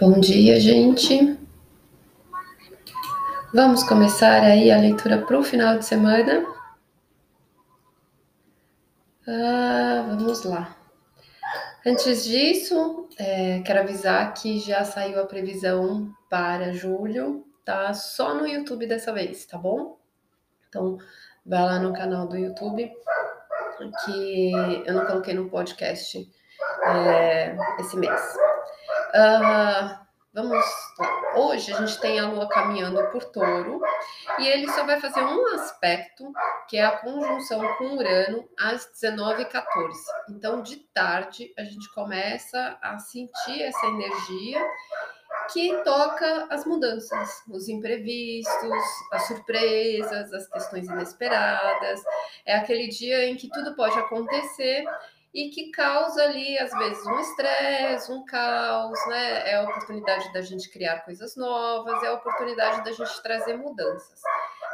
Bom dia, gente. Vamos começar aí a leitura para o final de semana. Ah, vamos lá. Antes disso, é, quero avisar que já saiu a previsão para julho, tá? Só no YouTube dessa vez, tá bom? Então, vai lá no canal do YouTube, que eu não coloquei no podcast é, esse mês. Uh, vamos lá. Hoje a gente tem a Lua caminhando por touro e ele só vai fazer um aspecto, que é a conjunção com Urano, às 19h14. Então, de tarde, a gente começa a sentir essa energia que toca as mudanças, os imprevistos, as surpresas, as questões inesperadas. É aquele dia em que tudo pode acontecer e que causa ali, às vezes, um estresse, um caos, né? É a oportunidade da gente criar coisas novas, é a oportunidade da gente trazer mudanças.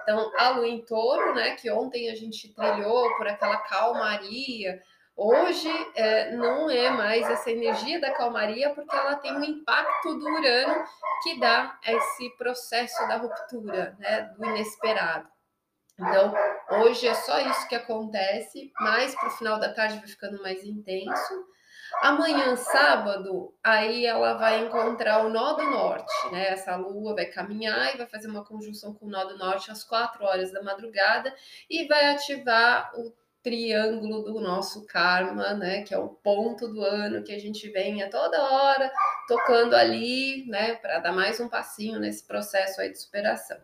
Então, a lua em touro, né, que ontem a gente trilhou por aquela calmaria, hoje é, não é mais essa energia da calmaria, porque ela tem um impacto do Urano que dá esse processo da ruptura, né, do inesperado. Então, hoje é só isso que acontece, mais para o final da tarde vai ficando mais intenso. Amanhã, sábado, aí ela vai encontrar o nó do norte, né? Essa lua vai caminhar e vai fazer uma conjunção com o nó do norte às 4 horas da madrugada e vai ativar o triângulo do nosso karma, né? Que é o ponto do ano que a gente vem a toda hora tocando ali, né? Para dar mais um passinho nesse processo aí de superação.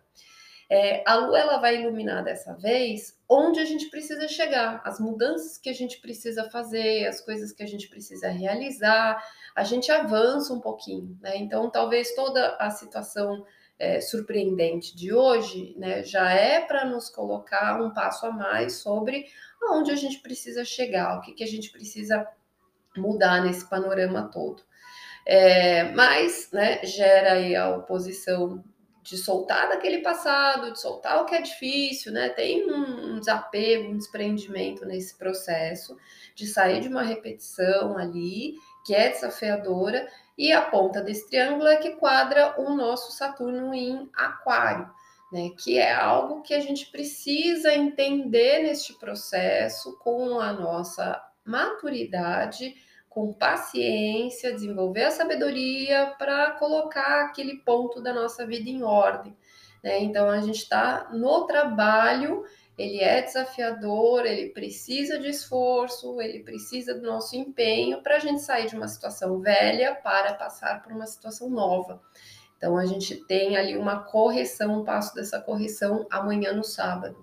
É, a lua ela vai iluminar dessa vez onde a gente precisa chegar, as mudanças que a gente precisa fazer, as coisas que a gente precisa realizar, a gente avança um pouquinho, né? Então, talvez toda a situação é, surpreendente de hoje, né, já é para nos colocar um passo a mais sobre aonde a gente precisa chegar, o que, que a gente precisa mudar nesse panorama todo. É, mas né, gera aí a oposição de soltar daquele passado, de soltar o que é difícil, né? Tem um, desapego, um desprendimento nesse processo de sair de uma repetição ali, que é desafiadora, e a ponta desse triângulo é que quadra o nosso Saturno em Aquário, né? Que é algo que a gente precisa entender neste processo com a nossa maturidade com paciência, desenvolver a sabedoria para colocar aquele ponto da nossa vida em ordem. Né? Então a gente está no trabalho, ele é desafiador, ele precisa de esforço, ele precisa do nosso empenho para a gente sair de uma situação velha para passar por uma situação nova. Então a gente tem ali uma correção, um passo dessa correção amanhã no sábado.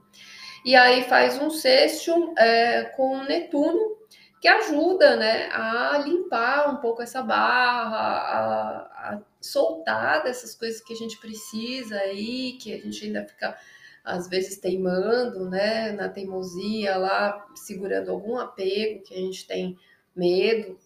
E aí faz um sexto é, com Netuno, que ajuda né, a limpar um pouco essa barra, a, a, soltar dessas coisas que a gente precisa aí, que a gente ainda fica às vezes teimando, né, na teimosia lá, segurando algum apego que a gente tem medo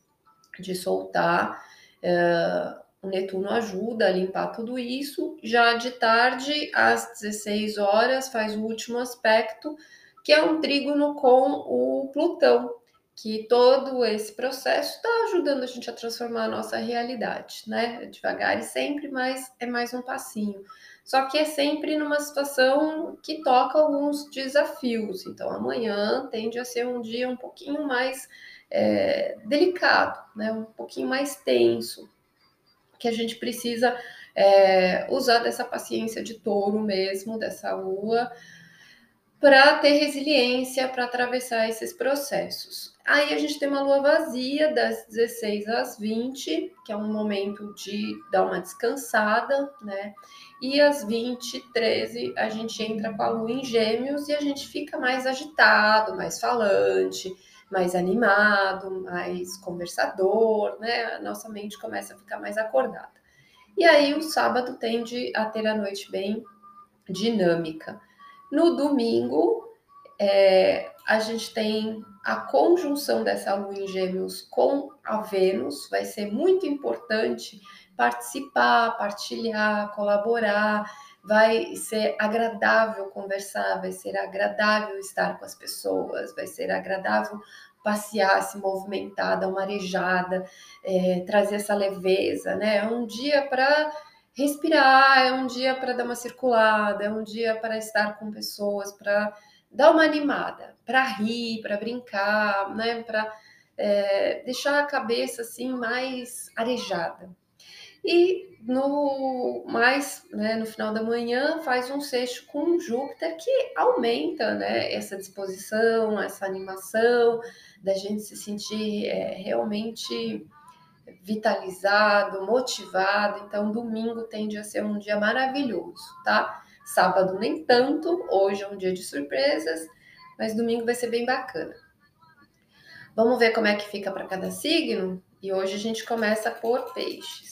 de soltar. É, o Netuno ajuda a limpar tudo isso. Já de tarde, às 16 horas, faz o último aspecto, que é um trígono com o Plutão, que todo esse processo está ajudando a gente a transformar a nossa realidade, né? Devagar e sempre, mas é mais um passinho. Só que é sempre numa situação que toca alguns desafios. Então, amanhã tende a ser um dia um pouquinho mais é, delicado, né? Um pouquinho mais tenso, que a gente precisa é, usar dessa paciência de touro mesmo, dessa lua, para ter resiliência para atravessar esses processos. Aí a gente tem uma lua vazia das 16 às 20, que é um momento de dar uma descansada, né? E às 20, 13, a gente entra com a lua em gêmeos e a gente fica mais agitado, mais falante, mais animado, mais conversador, né? A nossa mente começa a ficar mais acordada. E aí o sábado tende a ter a noite bem dinâmica. No domingo, é, a gente tem a conjunção dessa lua em gêmeos com a Vênus, vai ser muito importante participar, partilhar, colaborar, vai ser agradável conversar, vai ser agradável estar com as pessoas, vai ser agradável passear, se movimentar, dar uma arejada, é, trazer essa leveza, né? É um dia para respirar, é um dia para dar uma circulada, é um dia para estar com pessoas, para dar uma animada, para rir, para brincar, né? Para é, deixar a cabeça assim mais arejada. E no mais, né, no final da manhã, faz um sexto com Júpiter que aumenta né, essa disposição, essa animação, da gente se sentir é, realmente vitalizado, motivado. Então, domingo tende a ser um dia maravilhoso, tá? Sábado nem tanto, hoje é um dia de surpresas, mas domingo vai ser bem bacana. Vamos ver como é que fica para cada signo? E hoje a gente começa por peixes.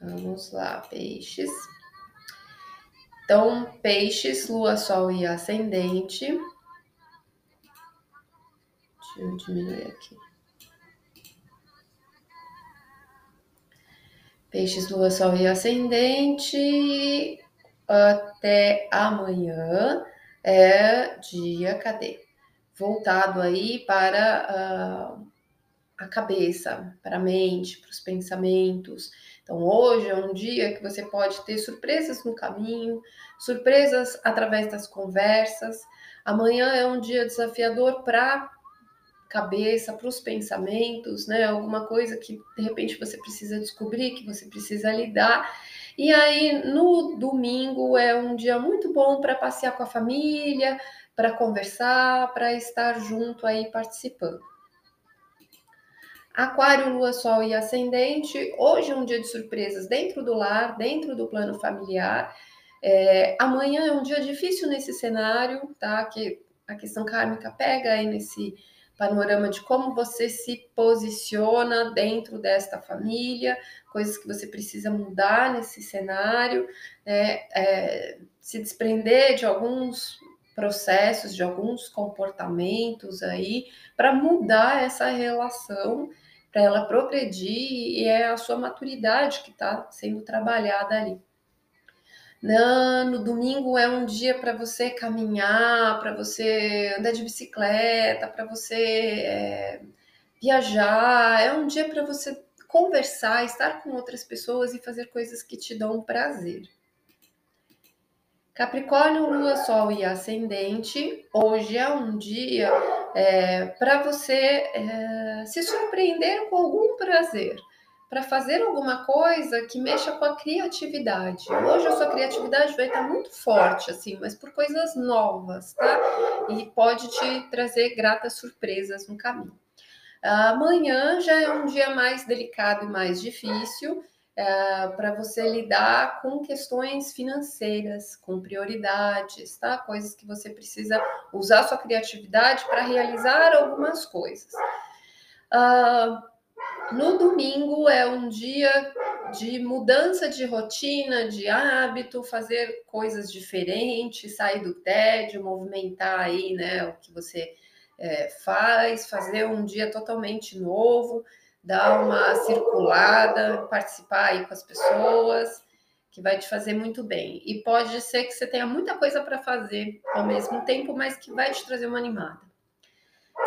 Vamos lá, peixes. Então, peixes, lua, sol e ascendente. Deixa eu diminuir aqui. Peixes, lua, sol e ascendente. Até amanhã é dia, cadê? Voltado aí para uh, a cabeça, para a mente, para os pensamentos. Então, hoje é um dia que você pode ter surpresas no caminho, surpresas através das conversas. Amanhã é um dia desafiador para cabeça, para os pensamentos, né? Alguma coisa que de repente você precisa descobrir, que você precisa lidar. E aí, no domingo é um dia muito bom para passear com a família, para conversar, para estar junto aí participando. Aquário, Lua, Sol e Ascendente. Hoje é um dia de surpresas dentro do lar, dentro do plano familiar. É, amanhã é um dia difícil nesse cenário, tá? Que a questão kármica pega aí nesse panorama de como você se posiciona dentro desta família, coisas que você precisa mudar nesse cenário, né? é, se desprender de alguns processos, de alguns comportamentos aí, para mudar essa relação, para ela progredir, e é a sua maturidade que está sendo trabalhada ali. Não, no domingo é um dia para você caminhar, para você andar de bicicleta, para você é, viajar, é um dia para você conversar, estar com outras pessoas e fazer coisas que te dão prazer. Capricórnio, Lua, Sol e Ascendente, hoje é um dia é, para você é, se surpreender com algum prazer, para fazer alguma coisa que mexa com a criatividade. Hoje a sua criatividade vai estar muito forte, assim, mas por coisas novas, tá? E pode te trazer gratas surpresas no caminho. Amanhã já é um dia mais delicado e mais difícil é, para você lidar com questões financeiras, com prioridades, tá? Coisas que você precisa usar sua criatividade para realizar algumas coisas. Uh, no domingo é um dia de mudança de rotina, de hábito, fazer coisas diferentes, sair do tédio, movimentar aí, né, o que você é, faz, fazer um dia totalmente novo dar uma circulada, participar aí com as pessoas, que vai te fazer muito bem. E pode ser que você tenha muita coisa para fazer ao mesmo tempo, mas que vai te trazer uma animada.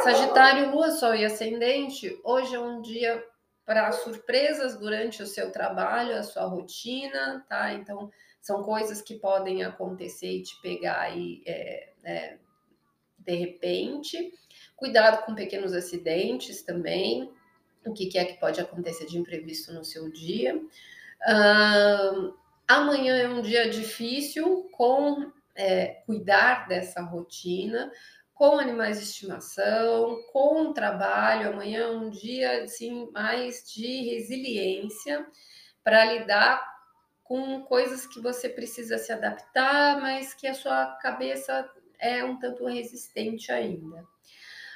Sagitário, Lua, Sol e Ascendente, hoje é um dia para surpresas durante o seu trabalho, a sua rotina, tá? Então, são coisas que podem acontecer e te pegar aí é, é, de repente. Cuidado com pequenos acidentes também, o que, é que pode acontecer de imprevisto no seu dia. Uh, amanhã é um dia difícil com é, cuidar dessa rotina, com animais de estimação, com trabalho. Amanhã é um dia assim, mais de resiliência para lidar com coisas que você precisa se adaptar, mas que a sua cabeça é um tanto resistente ainda.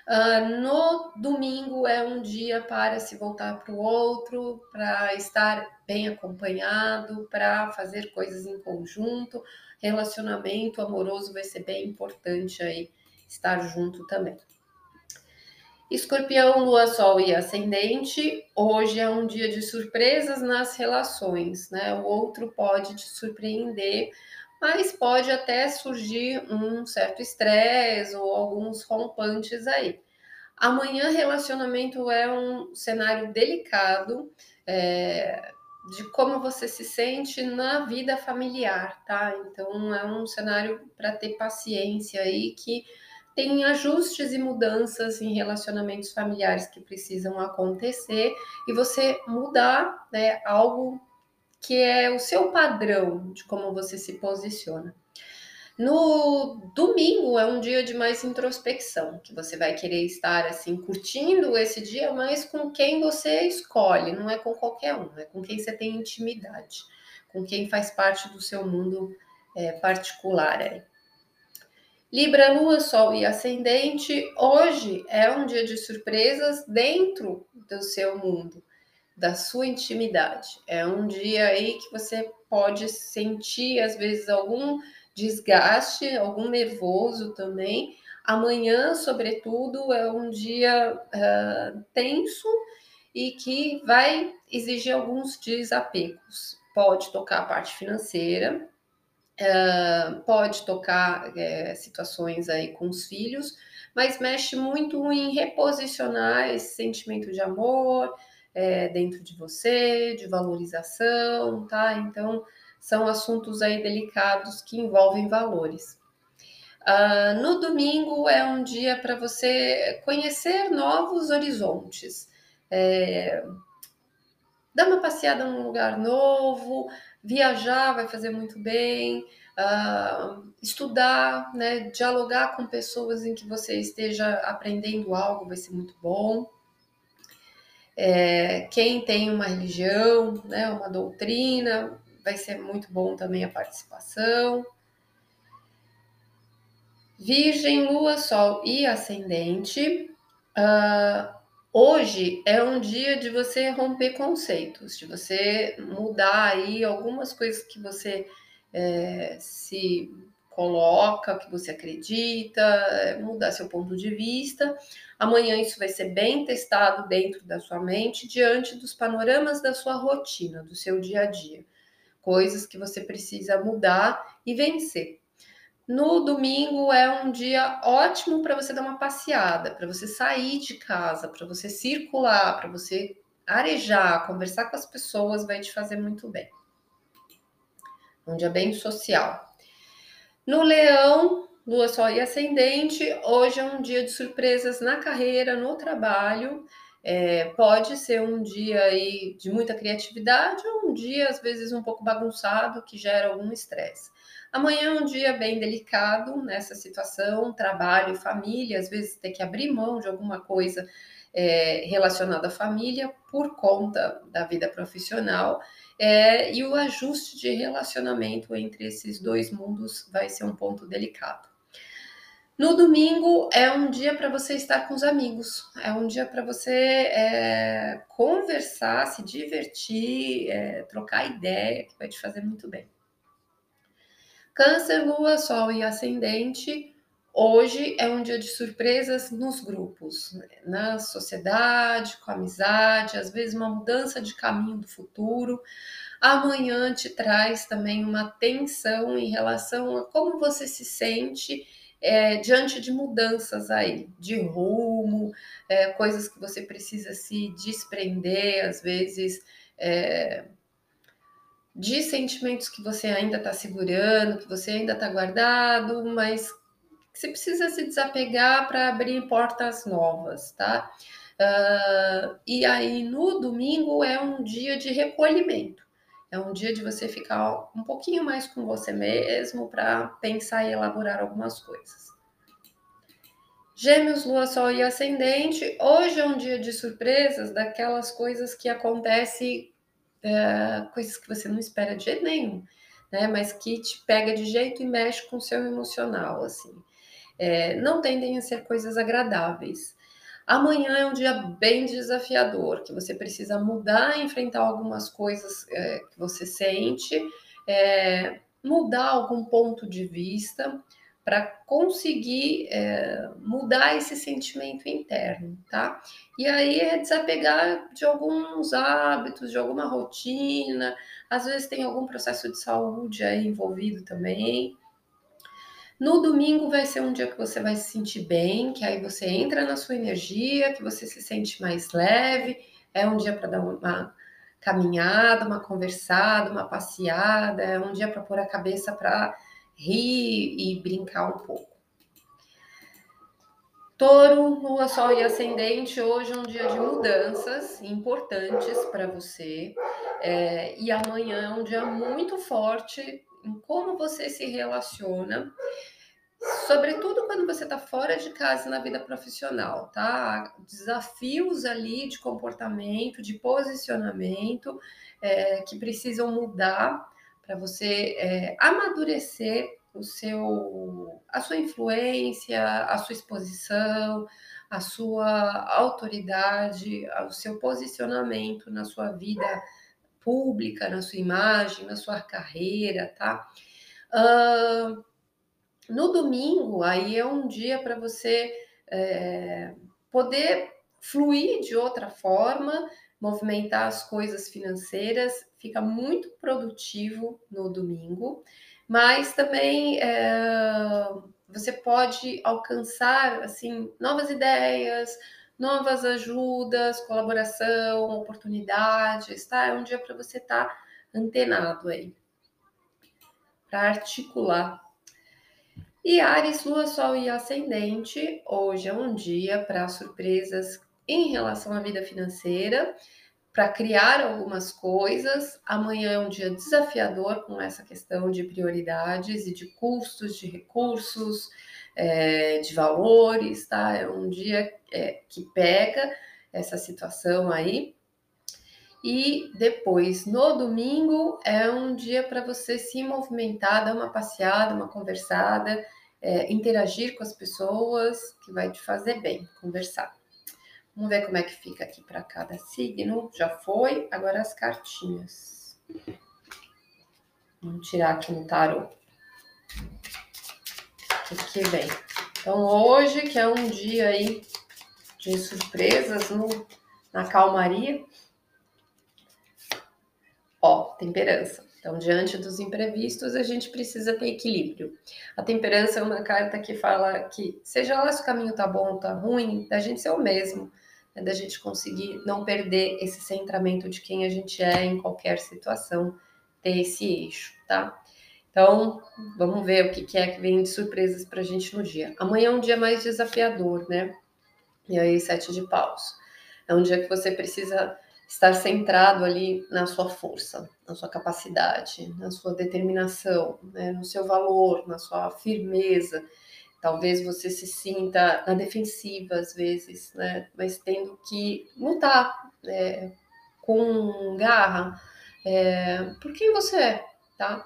Uh, no domingo é um dia para se voltar para o outro, para estar bem acompanhado, para fazer coisas em conjunto. Relacionamento amoroso vai ser bem importante aí estar junto também. Escorpião, Lua, Sol e Ascendente. Hoje é um dia de surpresas nas relações, né? O outro pode te surpreender mas pode até surgir um certo estresse ou alguns rompantes aí. Amanhã, relacionamento é um cenário delicado é, de como você se sente na vida familiar, tá? Então, é um cenário para ter paciência aí que tem ajustes e mudanças em relacionamentos familiares que precisam acontecer e você mudar né, algo que é o seu padrão de como você se posiciona. No domingo é um dia de mais introspecção, que você vai querer estar assim curtindo esse dia, mas com quem você escolhe, não é com qualquer um, é com quem você tem intimidade, com quem faz parte do seu mundo é, particular. É. Libra, Lua, Sol e Ascendente, hoje é um dia de surpresas dentro do seu mundo, da sua intimidade. É um dia aí que você pode sentir, às vezes, algum desgaste, algum nervoso também. Amanhã, sobretudo, é um dia uh, tenso e que vai exigir alguns desapegos. Pode tocar a parte financeira, uh, pode tocar uh, situações aí com os filhos, mas mexe muito em reposicionar esse sentimento de amor é, dentro de você, de valorização, tá? Então, são assuntos aí delicados que envolvem valores. Uh, no domingo é um dia para você conhecer novos horizontes, é, dar uma passeada num lugar novo, viajar vai fazer muito bem, uh, estudar, né, dialogar com pessoas em que você esteja aprendendo algo vai ser muito bom. É, quem tem uma religião, né, uma doutrina, vai ser muito bom também a participação. Virgem, Lua, Sol e Ascendente. Uh, hoje é um dia de você romper conceitos, de você mudar aí algumas coisas que você é, se coloca, que você acredita, é, mudar seu ponto de vista. Amanhã isso vai ser bem testado dentro da sua mente, diante dos panoramas da sua rotina, do seu dia a dia coisas que você precisa mudar e vencer. No domingo é um dia ótimo para você dar uma passeada, para você sair de casa, para você circular, para você arejar, conversar com as pessoas, vai te fazer muito bem. Um dia bem social. No leão, lua, sol e ascendente, hoje é um dia de surpresas na carreira, no trabalho é, pode ser um dia aí de muita criatividade ou um dia, às vezes, um pouco bagunçado, que gera algum estresse. Amanhã é um dia bem delicado nessa situação, trabalho família, às vezes ter que abrir mão de alguma coisa é, relacionada à família por conta da vida profissional. É, e o ajuste de relacionamento entre esses dois mundos vai ser um ponto delicado. No domingo é um dia para você estar com os amigos, é um dia para você é, conversar, se divertir, é, trocar ideia, que vai te fazer muito bem. Câncer, Lua, Sol e Ascendente. Hoje é um dia de surpresas nos grupos, na sociedade, com amizade, às vezes uma mudança de caminho do futuro. Amanhã te traz também uma tensão em relação a como você se sente é, diante de mudanças aí, de rumo, é, coisas que você precisa se desprender, às vezes, é, de sentimentos que você ainda está segurando, que você ainda está guardado, mas que você precisa se desapegar para abrir portas novas, tá? Uh, e aí no domingo é um dia de recolhimento. É um dia de você ficar um pouquinho mais com você mesmo para pensar e elaborar algumas coisas. Gêmeos, Lua, Sol e Ascendente. Hoje é um dia de surpresas, daquelas coisas que acontecem, é, coisas que você não espera de jeito nenhum, né? Mas que te pega de jeito e mexe com o seu emocional, assim. É, não tendem a ser coisas agradáveis. Amanhã é um dia bem desafiador, que você precisa mudar, enfrentar algumas coisas é, que você sente, é, mudar algum ponto de vista, para conseguir é, mudar esse sentimento interno, tá? E aí é desapegar de alguns hábitos, de alguma rotina, às vezes tem algum processo de saúde aí envolvido também. No domingo vai ser um dia que você vai se sentir bem, que aí você entra na sua energia, que você se sente mais leve. É um dia para dar uma caminhada, uma conversada, uma passeada, é um dia para pôr a cabeça para rir e brincar um pouco. Touro, Lua, Sol e Ascendente, hoje é um dia de mudanças importantes para você. É, e amanhã é um dia muito forte em como você se relaciona, sobretudo quando você está fora de casa na vida profissional, tá? Desafios ali de comportamento, de posicionamento é, que precisam mudar para você é, amadurecer o seu, a sua influência, a sua exposição, a sua autoridade, o seu posicionamento na sua vida pública, na sua imagem, na sua carreira, tá? Uh, no domingo, aí é um dia para você é, poder fluir de outra forma, movimentar as coisas financeiras, fica muito produtivo no domingo, mas também é, você pode alcançar assim novas ideias, novas ajudas, colaboração, oportunidades, tá? É um dia para você estar tá antenado aí, para articular. E Ares, Lua, Sol e Ascendente, hoje é um dia para surpresas em relação à vida financeira, para criar algumas coisas. Amanhã é um dia desafiador com essa questão de prioridades e de custos, de recursos, é, de valores, tá? É um dia é, que pega essa situação aí. E depois, no domingo, é um dia para você se movimentar, dar uma passeada, uma conversada, é, interagir com as pessoas, que vai te fazer bem, conversar. Vamos ver como é que fica aqui para cada signo. Já foi, agora as cartinhas. Vamos tirar aqui no tarô. O que vem? Então, hoje, que é um dia aí de surpresas no, na calmaria. Ó, temperança. Então, diante dos imprevistos, a gente precisa ter equilíbrio. A temperança é uma carta que fala que, seja lá se o caminho tá bom ou tá ruim, da gente ser o mesmo, né? da gente conseguir não perder esse centramento de quem a gente é em qualquer situação, ter esse eixo, tá? Então, vamos ver o que é que vem de surpresas para a gente no dia. Amanhã é um dia mais desafiador, né? E aí, sete de paus. É um dia que você precisa estar centrado ali na sua força, na sua capacidade, na sua determinação, né? no seu valor, na sua firmeza. Talvez você se sinta na defensiva às vezes, né? Mas tendo que lutar é, com garra é, por quem você é, tá?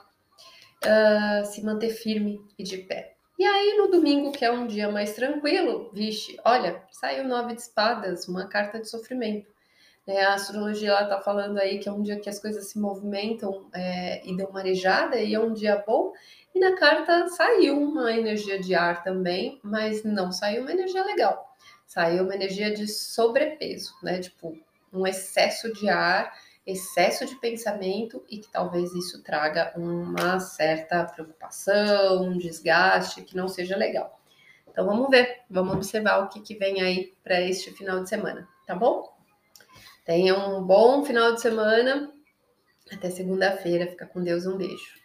uh, se manter firme e de pé. E aí, no domingo, que é um dia mais tranquilo, vixe, olha, saiu nove de espadas, uma carta de sofrimento. É, a astrologia está falando aí que é um dia que as coisas se movimentam é, e dão marejada, e é um dia bom. E na carta saiu uma energia de ar também, mas não saiu uma energia legal. Saiu uma energia de sobrepeso, né? Tipo, um excesso de ar excesso de pensamento e que talvez isso traga uma certa preocupação, um desgaste que não seja legal. Então vamos ver, vamos observar o que, que vem aí para este final de semana, tá bom? Tenha um bom final de semana. Até segunda-feira. Fica com Deus. Um beijo.